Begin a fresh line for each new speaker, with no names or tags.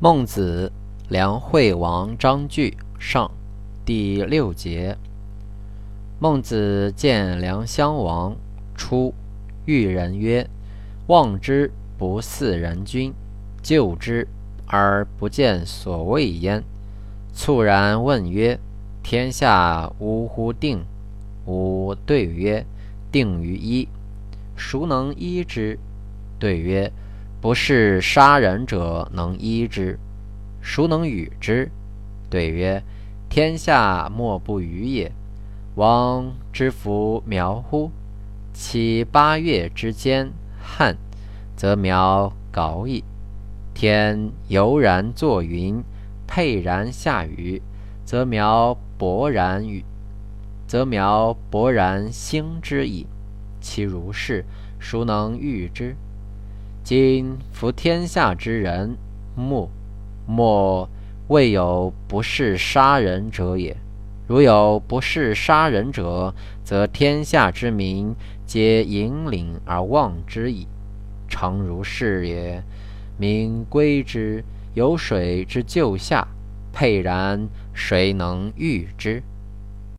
孟子，梁惠王章句上，第六节。孟子见梁襄王，出，遇人曰：“望之不似人君，救之而不见所谓焉。”猝然问曰：“天下无乎定？”吾对曰：“定于一。”孰能医之？对曰。不是杀人者能医之，孰能与之？对曰：天下莫不与也。王之弗苗乎？其八月之间旱，则苗槁矣。天悠然作云，沛然下雨，则苗勃然雨，则苗勃然兴之矣。其如是，孰能御之？今夫天下之人，莫莫未有不是杀人者也。如有不是杀人者，则天下之民皆引领而望之矣。诚如是也。民归之，有水之就下，沛然谁能御之？